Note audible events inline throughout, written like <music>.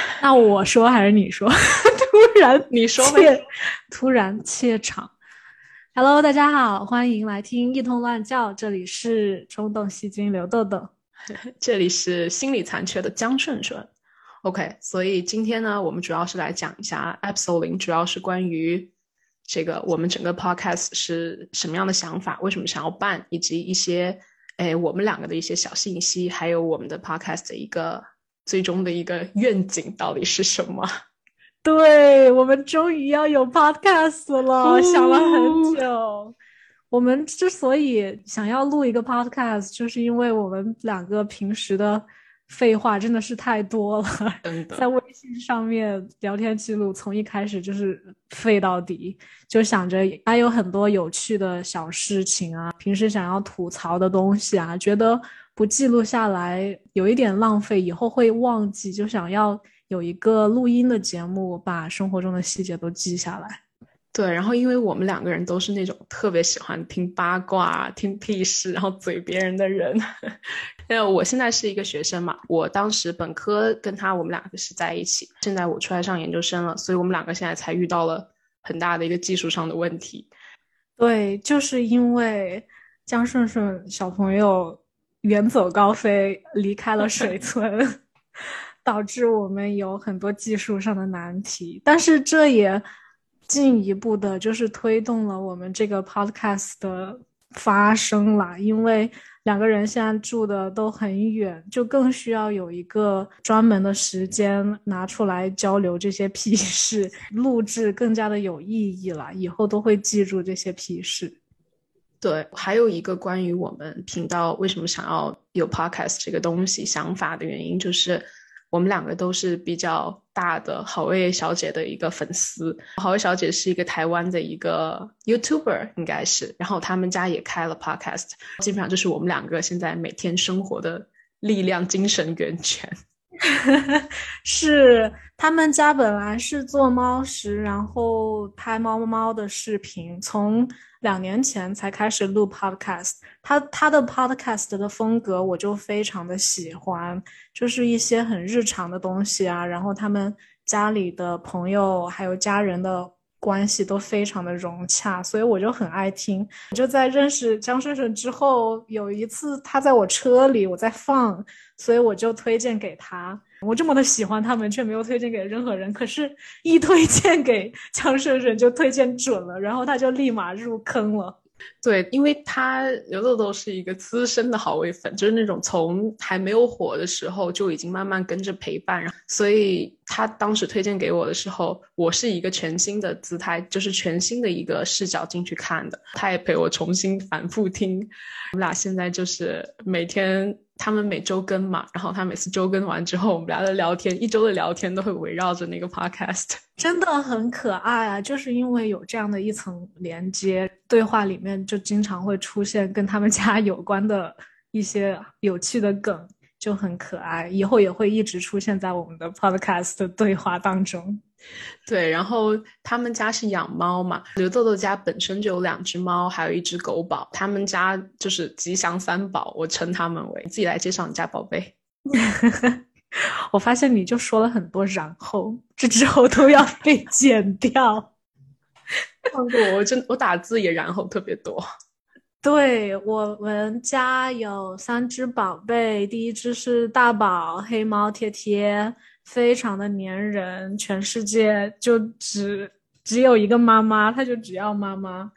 <laughs> 那我说还是你说？<laughs> 突然你说怯，突然怯场。Hello，大家好，欢迎来听一通乱叫，这里是冲动戏精刘豆豆，<laughs> 这里是心理残缺的江顺顺。OK，所以今天呢，我们主要是来讲一下 Episode 零，主要是关于这个我们整个 Podcast 是什么样的想法，为什么想要办，以及一些哎我们两个的一些小信息，还有我们的 Podcast 的一个最终的一个愿景到底是什么。对我们终于要有 podcast 了，<laughs> 想了很久。我们之所以想要录一个 podcast，就是因为我们两个平时的废话真的是太多了，在微信上面聊天记录从一开始就是废到底，就想着还有很多有趣的小事情啊，平时想要吐槽的东西啊，觉得不记录下来有一点浪费，以后会忘记，就想要。有一个录音的节目，把生活中的细节都记下来。对，然后因为我们两个人都是那种特别喜欢听八卦、听屁事，然后嘴别人的人。<laughs> 因为我现在是一个学生嘛，我当时本科跟他我们两个是在一起，现在我出来上研究生了，所以我们两个现在才遇到了很大的一个技术上的问题。对，就是因为江顺顺小朋友远走高飞，离开了水 <laughs> 村。导致我们有很多技术上的难题，但是这也进一步的，就是推动了我们这个 podcast 的发生啦。因为两个人现在住的都很远，就更需要有一个专门的时间拿出来交流这些 <laughs> 屁事，录制更加的有意义了。以后都会记住这些屁事。对，还有一个关于我们频道为什么想要有 podcast 这个东西想法的原因，就是。我们两个都是比较大的好味小姐的一个粉丝。好味小姐是一个台湾的一个 YouTuber，应该是。然后他们家也开了 Podcast，基本上就是我们两个现在每天生活的力量、精神源泉。<laughs> 是他们家本来是做猫食，然后拍猫猫的视频，从。两年前才开始录 podcast，他他的 podcast 的风格我就非常的喜欢，就是一些很日常的东西啊，然后他们家里的朋友还有家人的关系都非常的融洽，所以我就很爱听。我就在认识江顺顺之后，有一次他在我车里，我在放，所以我就推荐给他。我这么的喜欢他们，却没有推荐给任何人。可是，一推荐给江顺顺就推荐准了，然后他就立马入坑了。对，因为他刘豆豆是一个资深的好味粉，就是那种从还没有火的时候就已经慢慢跟着陪伴，所以他当时推荐给我的时候，我是一个全新的姿态，就是全新的一个视角进去看的。他也陪我重新反复听，我们俩现在就是每天。他们每周更嘛，然后他每次周更完之后，我们俩的聊天，一周的聊天都会围绕着那个 podcast，真的很可爱啊！就是因为有这样的一层连接，对话里面就经常会出现跟他们家有关的一些有趣的梗，就很可爱。以后也会一直出现在我们的 podcast 对话当中。对，然后他们家是养猫嘛，刘豆豆家本身就有两只猫，还有一只狗宝，他们家就是吉祥三宝，我称他们为。自己来介绍你家宝贝。<laughs> 我发现你就说了很多，然后这之后都要被剪掉。<laughs> 放过我，真我打字也然后特别多。<laughs> 对我们家有三只宝贝，第一只是大宝黑猫贴贴。非常的粘人，全世界就只只有一个妈妈，它就只要妈妈。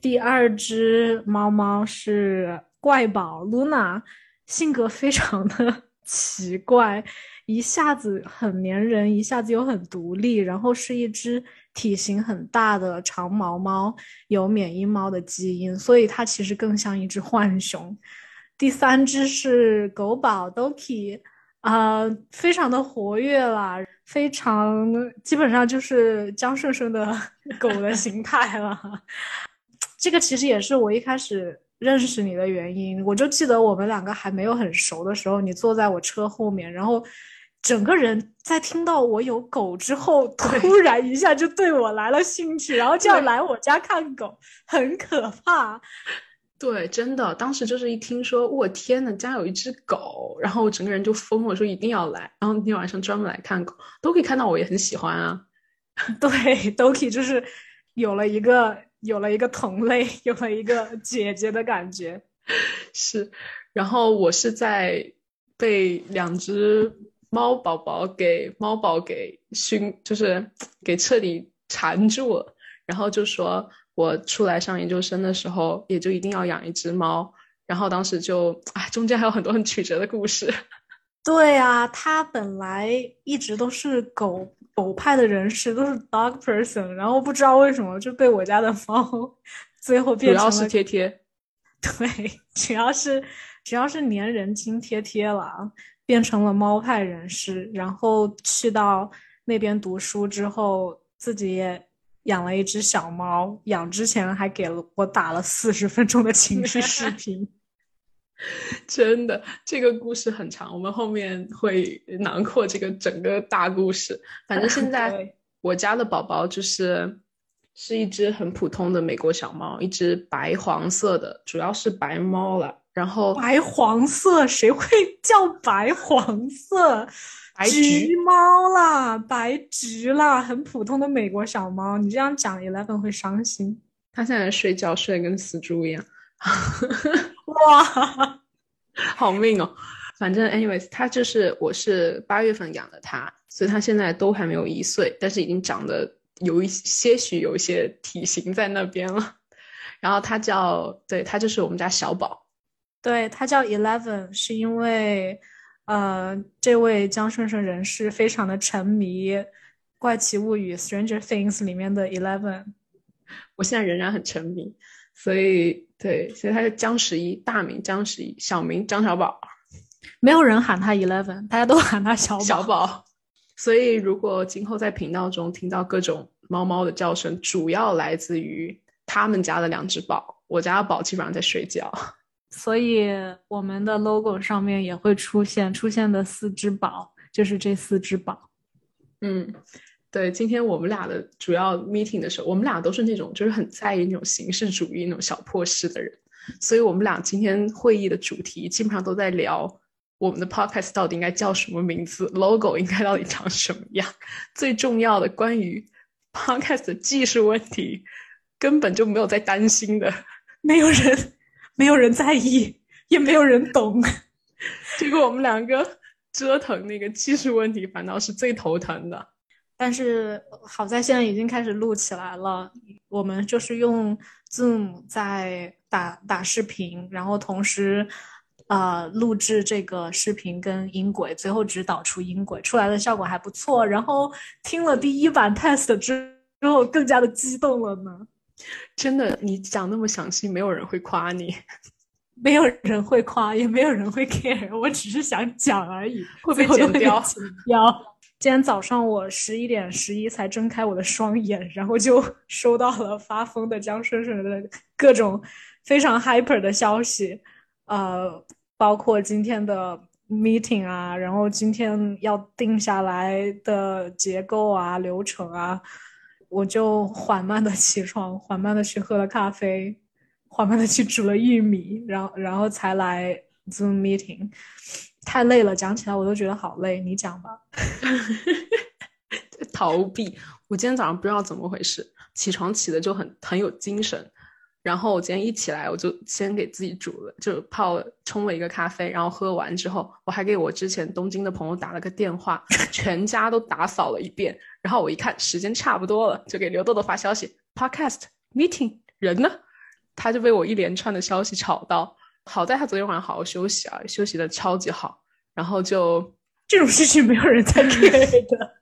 第二只猫猫是怪宝露娜，性格非常的 <laughs> 奇怪，一下子很粘人，一下子又很独立，然后是一只体型很大的长毛猫，有缅因猫的基因，所以它其实更像一只浣熊。第三只是狗宝 Doki。啊，非常的活跃啦，非常基本上就是江顺顺的 <laughs> 狗的形态了。<laughs> 这个其实也是我一开始认识你的原因。我就记得我们两个还没有很熟的时候，你坐在我车后面，然后整个人在听到我有狗之后，突然一下就对我来了兴趣，然后就要来我家看狗，很可怕。对，真的，当时就是一听说，我天呐，家有一只狗，然后我整个人就疯了，说一定要来，然后那天晚上专门来看狗，都可以看到我也很喜欢啊。<laughs> 对，Doki 就是有了一个有了一个同类，<laughs> 有了一个姐姐的感觉。<laughs> 是，然后我是在被两只猫宝宝给猫宝给熏，就是给彻底缠住了，然后就说。我出来上研究生的时候，也就一定要养一只猫，然后当时就哎，中间还有很多很曲折的故事。<laughs> 对啊，他本来一直都是狗狗派的人士，都是 dog person，然后不知道为什么就被我家的猫最后变成了。主要是贴贴。<laughs> 对，主要是只要是粘人精贴贴了，变成了猫派人士，然后去到那边读书之后，自己也。养了一只小猫，养之前还给了我打了四十分钟的情绪视 <laughs> 频。<laughs> 真的，这个故事很长，我们后面会囊括这个整个大故事。反正现在 <laughs> 我家的宝宝就是是一只很普通的美国小猫，一只白黄色的，主要是白猫了。然后白黄色，谁会叫白黄色？白橘猫啦，白橘啦，很普通的美国小猫。你这样讲，Eleven 会伤心。它现在睡觉睡得跟死猪一样。<laughs> 哇，<laughs> 好命哦！反正，anyways，它就是我是八月份养的它，所以它现在都还没有一岁，但是已经长得有一些许有一些体型在那边了。然后它叫，对，它就是我们家小宝。对，它叫 Eleven，是因为。呃，这位江顺顺人士非常的沉迷《怪奇物语》（Stranger Things） 里面的 Eleven，我现在仍然很沉迷，所以对，所以他是江十一，大名江十一，小名张小宝，没有人喊他 Eleven，大家都喊他小小宝。所以如果今后在频道中听到各种猫猫的叫声，主要来自于他们家的两只宝，我家的宝基本上在睡觉。所以我们的 logo 上面也会出现出现的四只宝，就是这四只宝。嗯，对。今天我们俩的主要 meeting 的时候，我们俩都是那种就是很在意那种形式主义、那种小破事的人，所以我们俩今天会议的主题基本上都在聊我们的 podcast 到底应该叫什么名字，logo 应该到底长什么样。最重要的关于 podcast 的技术问题，根本就没有在担心的，没有人。没有人在意，<laughs> 也没有人懂。<laughs> 结果我们两个折腾那个技术问题，反倒是最头疼的。但是好在现在已经开始录起来了。我们就是用 Zoom 在打打视频，然后同时呃录制这个视频跟音轨，最后只导出音轨，出来的效果还不错。然后听了第一版 test 之之后，更加的激动了呢。真的，你讲那么详细，没有人会夸你，<laughs> 没有人会夸，也没有人会 care。我只是想讲而已，会被剪掉。剪掉。今天早上我十一点十一才睁开我的双眼，然后就收到了发疯的江顺顺的各种非常 hyper 的消息，呃，包括今天的 meeting 啊，然后今天要定下来的结构啊、流程啊。我就缓慢的起床，缓慢的去喝了咖啡，缓慢的去煮了玉米，然后然后才来 Zoom meeting。太累了，讲起来我都觉得好累。你讲吧。<laughs> 逃避。我今天早上不知道怎么回事，起床起的就很很有精神。然后我今天一起来，我就先给自己煮了，就泡了冲了一个咖啡，然后喝完之后，我还给我之前东京的朋友打了个电话，全家都打扫了一遍。然后我一看时间差不多了，就给刘豆豆发消息：podcast meeting 人呢？他就被我一连串的消息吵到。好在他昨天晚上好好休息啊，休息的超级好。然后就这种事情没有人在 care 的，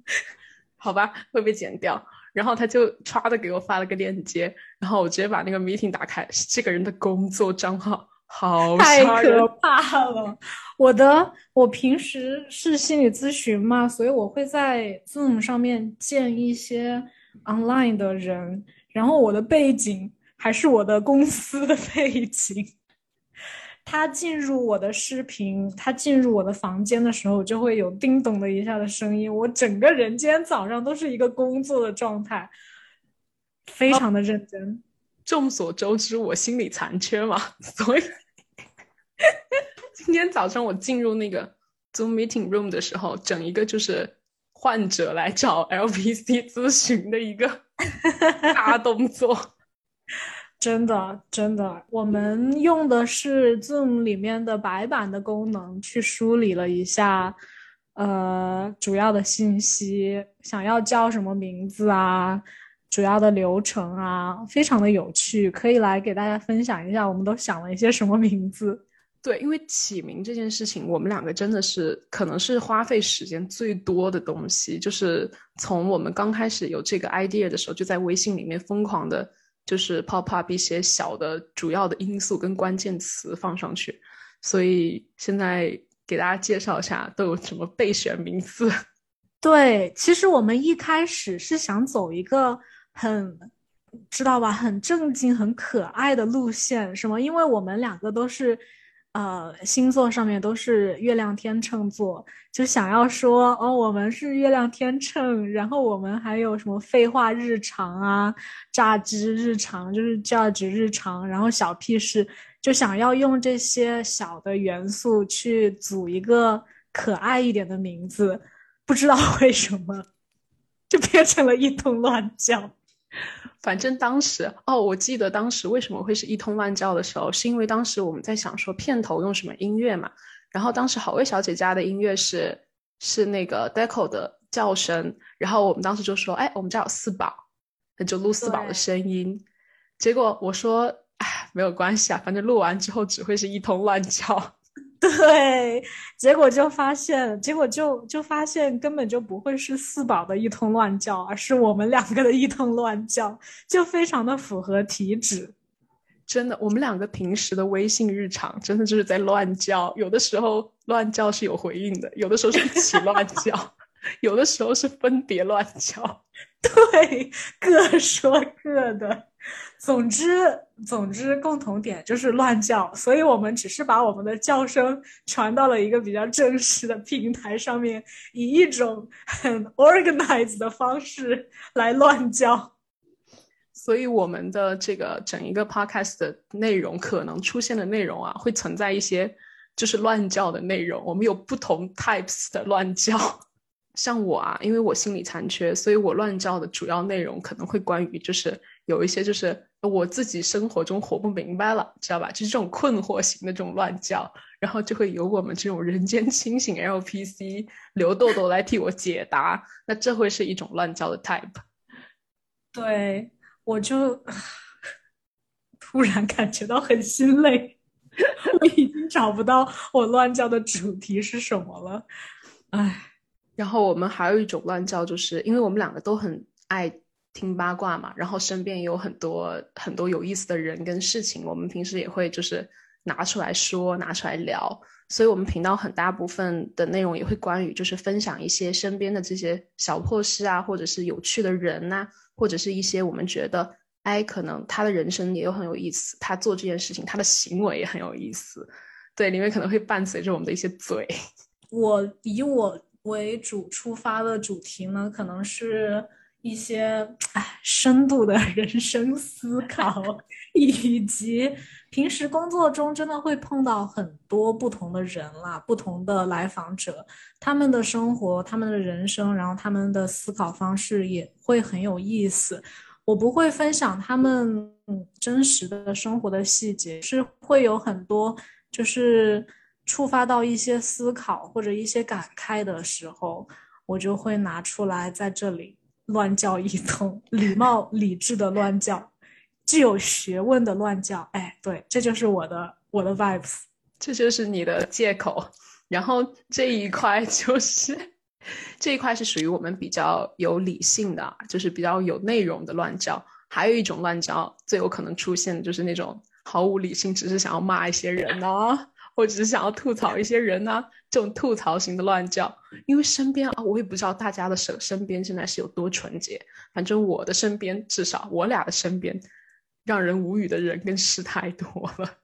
<laughs> 好吧，会被剪掉。然后他就歘的给我发了个链接，然后我直接把那个 meeting 打开，是这个人的工作账号，好太可怕了。我的我平时是心理咨询嘛，所以我会在 Zoom 上面见一些 online 的人，然后我的背景还是我的公司的 <laughs> 背景。他进入我的视频，他进入我的房间的时候，就会有叮咚的一下的声音。我整个人今天早上都是一个工作的状态，非常的认真。众所周知，我心里残缺嘛，<laughs> 所以今天早上我进入那个 Zoom meeting room 的时候，整一个就是患者来找 LPC 咨询的一个 <laughs> 大动作。真的，真的，我们用的是 Zoom 里面的白板的功能去梳理了一下，呃，主要的信息，想要叫什么名字啊，主要的流程啊，非常的有趣，可以来给大家分享一下，我们都想了一些什么名字。对，因为起名这件事情，我们两个真的是可能是花费时间最多的东西，就是从我们刚开始有这个 idea 的时候，就在微信里面疯狂的。就是 pop up 一些小的主要的因素跟关键词放上去，所以现在给大家介绍一下都有什么备选名字。<laughs> 对，其实我们一开始是想走一个很知道吧，很正经、很可爱的路线，是吗？因为我们两个都是。呃，星座上面都是月亮天秤座，就想要说哦，我们是月亮天秤，然后我们还有什么废话日常啊、榨汁日常，就是价值日常，然后小屁事，就想要用这些小的元素去组一个可爱一点的名字，不知道为什么就变成了一通乱叫。反正当时哦，我记得当时为什么会是一通乱叫的时候，是因为当时我们在想说片头用什么音乐嘛。然后当时好味小姐家的音乐是是那个 Deco 的叫声，然后我们当时就说，哎，我们家有四宝，那就录四宝的声音。结果我说，哎，没有关系啊，反正录完之后只会是一通乱叫。对，结果就发现，结果就就发现根本就不会是四宝的一通乱叫，而是我们两个的一通乱叫，就非常的符合体质。真的，我们两个平时的微信日常，真的就是在乱叫。有的时候乱叫是有回应的，有的时候是一起乱叫，有的时候是分别乱叫。<laughs> 对，各说各的。总之，总之，共同点就是乱叫，所以我们只是把我们的叫声传到了一个比较正式的平台上面，以一种很 organized 的方式来乱叫。所以，我们的这个整一个 podcast 的内容可能出现的内容啊，会存在一些就是乱叫的内容。我们有不同 types 的乱叫。像我啊，因为我心理残缺，所以我乱叫的主要内容可能会关于就是有一些就是我自己生活中活不明白了，知道吧？就是这种困惑型的这种乱叫，然后就会由我们这种人间清醒 LPC 刘豆豆来替我解答。那这会是一种乱叫的 type。对，我就 <laughs> 突然感觉到很心累，我已经找不到我乱叫的主题是什么了，唉。然后我们还有一种乱叫，就是因为我们两个都很爱听八卦嘛，然后身边也有很多很多有意思的人跟事情，我们平时也会就是拿出来说，拿出来聊。所以，我们频道很大部分的内容也会关于就是分享一些身边的这些小破事啊，或者是有趣的人呐，或者是一些我们觉得哎，可能他的人生也有很有意思，他做这件事情，他的行为也很有意思。对，里面可能会伴随着我们的一些嘴。<laughs> 我以我。为主出发的主题呢，可能是一些哎深度的人生思考，<laughs> 以及平时工作中真的会碰到很多不同的人啦，不同的来访者，他们的生活、他们的人生，然后他们的思考方式也会很有意思。我不会分享他们真实的生活的细节，是会有很多就是。触发到一些思考或者一些感慨的时候，我就会拿出来在这里乱叫一通，礼貌理智的乱叫，具有学问的乱叫。哎，对，这就是我的我的 vibes，这就是你的借口。然后这一块就是这一块是属于我们比较有理性的，就是比较有内容的乱叫。还有一种乱叫最有可能出现的就是那种毫无理性，只是想要骂一些人呢。我只是想要吐槽一些人呢，这种吐槽型的乱叫，因为身边啊，我也不知道大家的身身边现在是有多纯洁，反正我的身边，至少我俩的身边，让人无语的人跟事太多了，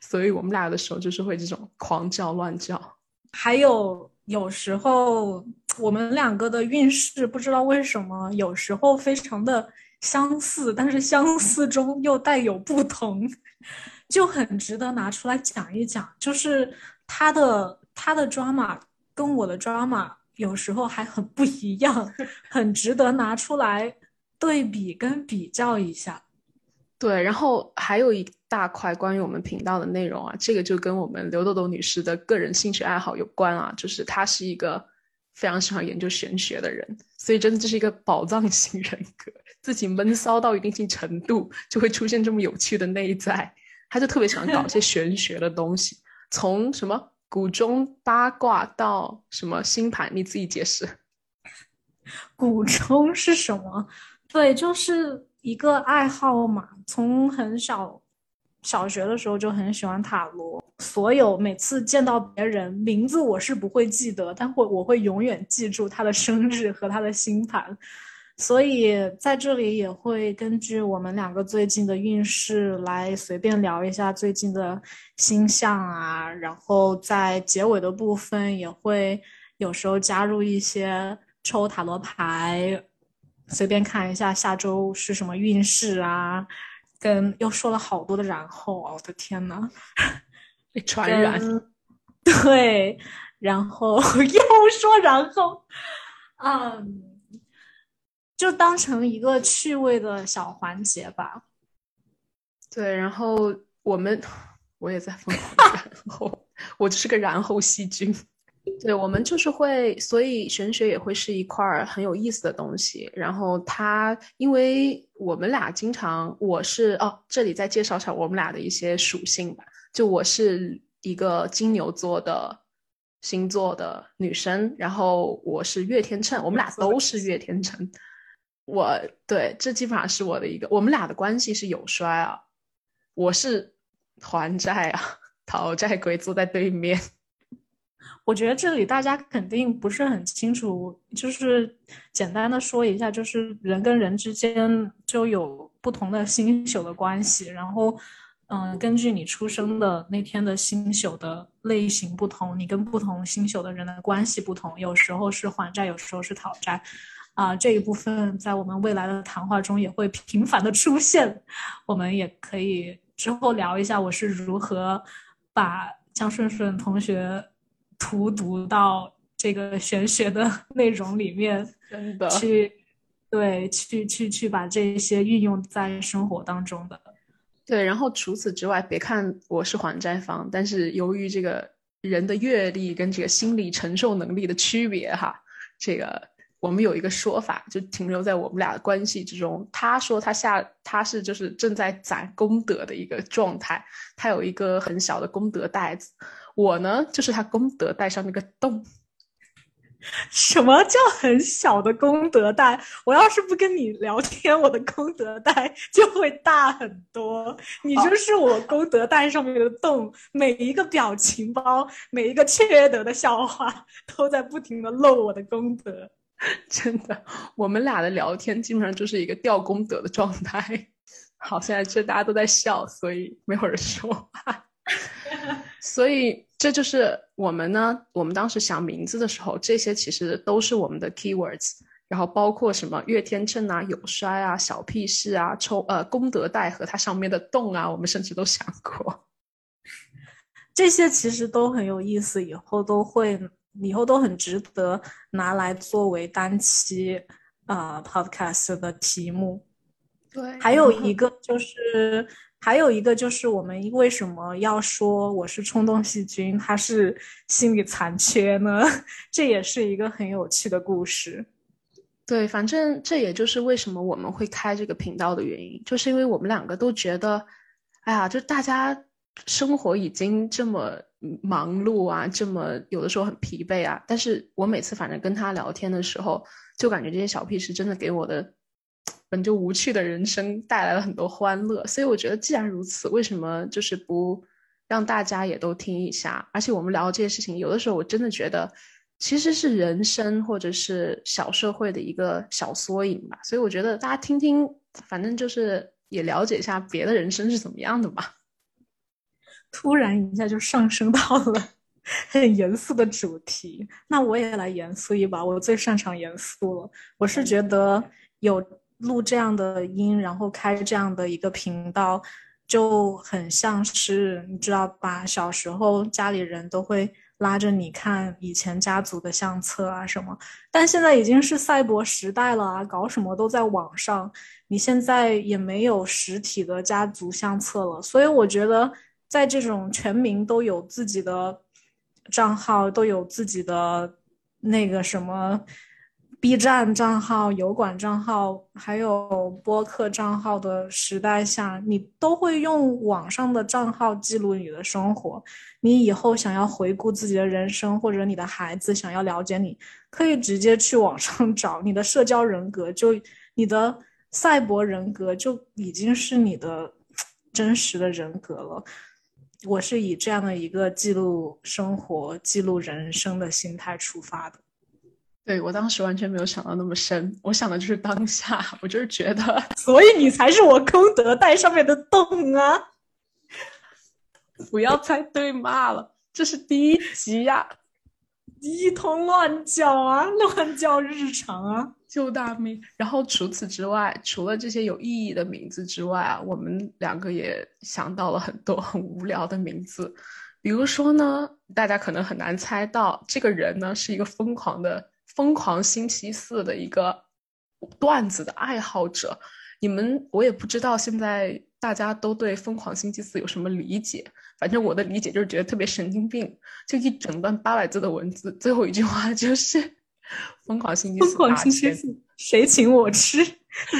所以我们俩的时候就是会这种狂叫乱叫。还有有时候我们两个的运势不知道为什么有时候非常的相似，但是相似中又带有不同，就很值得拿出来讲一讲。就是他的他的 drama 跟我的 drama 有时候还很不一样，<laughs> 很值得拿出来对比跟比较一下。对，然后还有一大块关于我们频道的内容啊，这个就跟我们刘豆豆女士的个人兴趣爱好有关啊，就是她是一个非常喜欢研究玄学的人，所以真的这是一个宝藏型人格，自己闷骚到一定性程度，就会出现这么有趣的内在，他就特别喜欢搞一些 <laughs> 玄学的东西，从什么古中八卦到什么星盘，你自己解释。<laughs> 古中是什么？对，就是。一个爱好嘛，从很小小学的时候就很喜欢塔罗。所有每次见到别人名字，我是不会记得，但会我会永远记住他的生日和他的星盘。所以在这里也会根据我们两个最近的运势来随便聊一下最近的星象啊，然后在结尾的部分也会有时候加入一些抽塔罗牌。随便看一下下周是什么运势啊？跟又说了好多的然后啊！我的天呐，<laughs> 被传染。对，然后 <laughs> 又说然后，嗯，就当成一个趣味的小环节吧。对，然后我们我也在疯狂 <laughs> 然后，我就是个然后细菌。对我们就是会，所以玄学也会是一块儿很有意思的东西。然后它，因为我们俩经常，我是哦，这里再介绍一下我们俩的一些属性吧。就我是一个金牛座的星座的女生，然后我是月天秤，我们俩 <laughs> 都是月天秤。我对，这基本上是我的一个，我们俩的关系是有衰啊。我是还债啊，讨债鬼坐在对面。我觉得这里大家肯定不是很清楚，就是简单的说一下，就是人跟人之间就有不同的星宿的关系，然后，嗯，根据你出生的那天的星宿的类型不同，你跟不同星宿的人的关系不同，有时候是还债，有时候是讨债，啊，这一部分在我们未来的谈话中也会频繁的出现，我们也可以之后聊一下我是如何把江顺顺同学。荼毒到这个玄学的 <laughs> 内容里面，<laughs> 真的去对去去去把这些运用在生活当中的。对，然后除此之外，别看我是还债方，但是由于这个人的阅历跟这个心理承受能力的区别，哈，这个我们有一个说法，就停留在我们俩的关系之中。他说他下他是就是正在攒功德的一个状态，他有一个很小的功德袋子。我呢，就是他功德袋上那个洞。<laughs> 什么叫很小的功德袋？我要是不跟你聊天，我的功德袋就会大很多。你就是我功德袋上面的洞，每一个表情包，每一个缺德的笑话，都在不停的漏我的功德。<laughs> 真的，我们俩的聊天基本上就是一个掉功德的状态。<laughs> 好，现在这大家都在笑，所以没有人说话。<laughs> 所以这就是我们呢。我们当时想名字的时候，这些其实都是我们的 keywords。然后包括什么月天秤啊、有衰啊、小屁事啊、抽呃功德袋和它上面的洞啊，我们甚至都想过。这些其实都很有意思，以后都会，以后都很值得拿来作为单期啊 podcast 的题目。对，还有一 <laughs> 个就是。还有一个就是我们为什么要说我是冲动细菌，他是心理残缺呢？<laughs> 这也是一个很有趣的故事。对，反正这也就是为什么我们会开这个频道的原因，就是因为我们两个都觉得，哎呀，就大家生活已经这么忙碌啊，这么有的时候很疲惫啊。但是我每次反正跟他聊天的时候，就感觉这些小屁事真的给我的。本就无趣的人生带来了很多欢乐，所以我觉得既然如此，为什么就是不让大家也都听一下？而且我们聊这些事情，有的时候我真的觉得其实是人生或者是小社会的一个小缩影吧。所以我觉得大家听听，反正就是也了解一下别的人生是怎么样的吧。突然一下就上升到了 <laughs> 很严肃的主题，那我也来严肃一把，我最擅长严肃了。我是觉得有。录这样的音，然后开这样的一个频道，就很像是你知道吧？小时候家里人都会拉着你看以前家族的相册啊什么，但现在已经是赛博时代了啊，搞什么都在网上，你现在也没有实体的家族相册了，所以我觉得在这种全民都有自己的账号，都有自己的那个什么。B 站账号、油管账号，还有播客账号的时代下，你都会用网上的账号记录你的生活。你以后想要回顾自己的人生，或者你的孩子想要了解你，可以直接去网上 <laughs> 找。你的社交人格，就你的赛博人格，就已经是你的真实的人格了。我是以这样的一个记录生活、记录人生的心态出发的。对我当时完全没有想到那么深，我想的就是当下，我就是觉得，<laughs> 所以你才是我功德袋上面的洞啊！不要再对骂了，这是第一集呀，一通乱叫啊，乱叫日常啊，救大命！然后除此之外，除了这些有意义的名字之外啊，我们两个也想到了很多 <laughs> 很无聊的名字，比如说呢，大家可能很难猜到，这个人呢是一个疯狂的。疯狂星期四的一个段子的爱好者，你们我也不知道现在大家都对疯狂星期四有什么理解。反正我的理解就是觉得特别神经病，就一整段八百字的文字，最后一句话就是疯狂星期四。疯狂星期四，谁请我吃？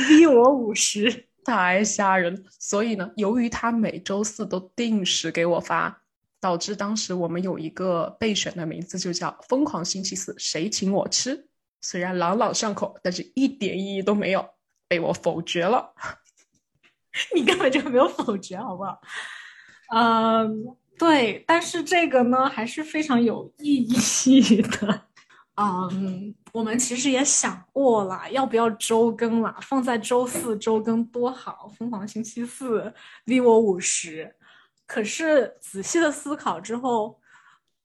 逼 <laughs> 我五十，太吓人。所以呢，由于他每周四都定时给我发。导致当时我们有一个备选的名字，就叫“疯狂星期四”，谁请我吃？虽然朗朗上口，但是一点意义都没有，被我否决了。<laughs> 你根本就没有否决，好不好？嗯，对，但是这个呢还是非常有意义的。嗯，我们其实也想过了，要不要周更了？放在周四周更多好，疯狂星期四，v 我五十。可是仔细的思考之后，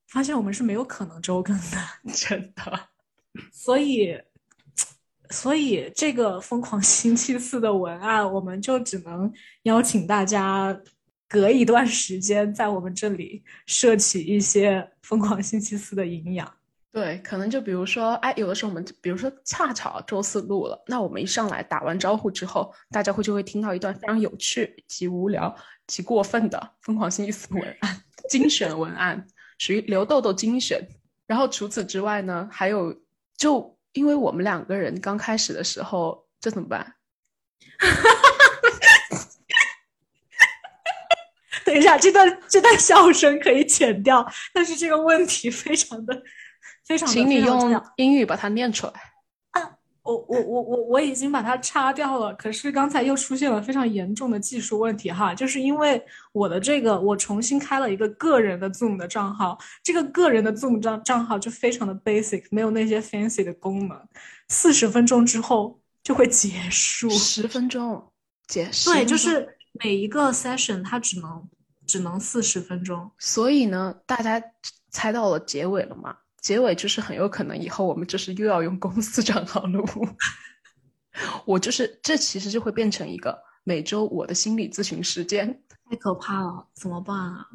发现我们是没有可能周更的，<laughs> 真的。所以，所以这个疯狂星期四的文案，我们就只能邀请大家隔一段时间在我们这里摄取一些疯狂星期四的营养。对，可能就比如说，哎，有的时候我们，比如说恰巧周四录了，那我们一上来打完招呼之后，大家会就会听到一段非常有趣、极无聊、极过分的疯狂星期四文案，精选文案，属于刘豆豆精选。然后除此之外呢，还有，就因为我们两个人刚开始的时候，这怎么办？<laughs> 等一下，这段这段笑声可以剪掉，但是这个问题非常的。非常，请你用英语把它念出来。啊，我我我我我已经把它擦掉了，可是刚才又出现了非常严重的技术问题哈，就是因为我的这个我重新开了一个个人的 Zoom 的账号，这个个人的 Zoom 账账号就非常的 basic，没有那些 fancy 的功能。四十分钟之后就会结束，十分钟结束。对，就是每一个 session 它只能只能四十分钟。所以呢，大家猜到了结尾了吗？结尾就是很有可能以后我们就是又要用公司账号录，<laughs> 我就是这其实就会变成一个每周我的心理咨询时间，太可怕了，怎么办啊？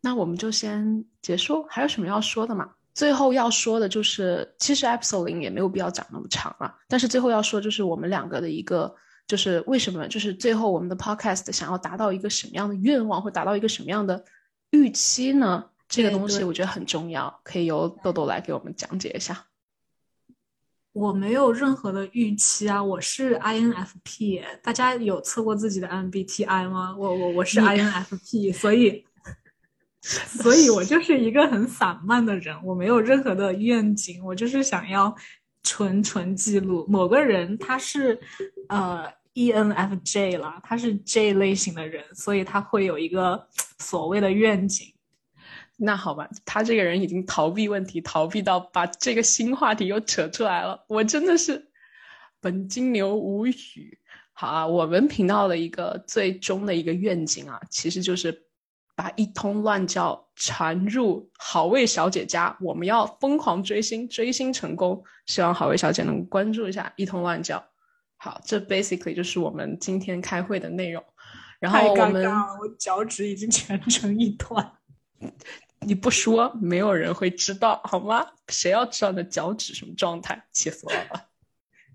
那我们就先结束，还有什么要说的吗？最后要说的就是，其实 episode 零也没有必要讲那么长啊，但是最后要说就是我们两个的一个，就是为什么，就是最后我们的 podcast 想要达到一个什么样的愿望，或达到一个什么样的预期呢？这个东西我觉得很重要，可以由豆豆来给我们讲解一下。我没有任何的预期啊，我是 INFP，大家有测过自己的 MBTI 吗？我我我是 INFP，所以，<laughs> 所以我就是一个很散漫的人，我没有任何的愿景，我就是想要纯纯记录某个人，他是呃 ENFJ 了，他是 J 类型的人，所以他会有一个所谓的愿景。那好吧，他这个人已经逃避问题，逃避到把这个新话题又扯出来了。我真的是本金牛无语。好啊，我们频道的一个最终的一个愿景啊，其实就是把一通乱叫传入好味小姐家。我们要疯狂追星，追星成功。希望好味小姐能关注一下一通乱叫。好，这 basically 就是我们今天开会的内容。然后太尴我们尬了，我脚趾已经蜷成一团。<laughs> 你不说，没有人会知道，好吗？谁要知道你的脚趾什么状态？气死我了！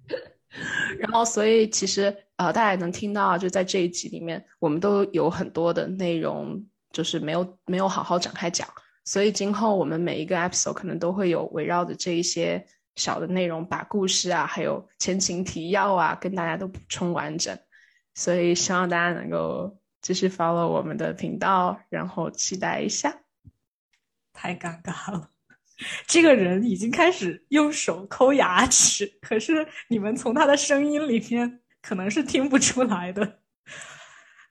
<laughs> 然后，所以其实呃，大家也能听到啊，就在这一集里面，我们都有很多的内容，就是没有没有好好展开讲。所以今后我们每一个 episode 可能都会有围绕着这一些小的内容，把故事啊，还有前情提要啊，跟大家都补充完整。所以希望大家能够继续 follow 我们的频道，然后期待一下。太尴尬了，这个人已经开始用手抠牙齿，可是你们从他的声音里面可能是听不出来的。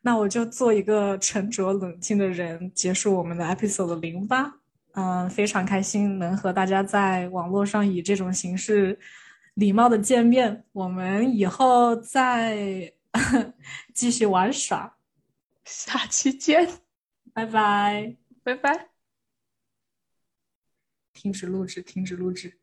那我就做一个沉着冷静的人，结束我们的 episode 零八。嗯，非常开心能和大家在网络上以这种形式礼貌的见面。我们以后再 <laughs> 继续玩耍，下期见，<laughs> 拜拜。拜拜。停止录制，停止录制。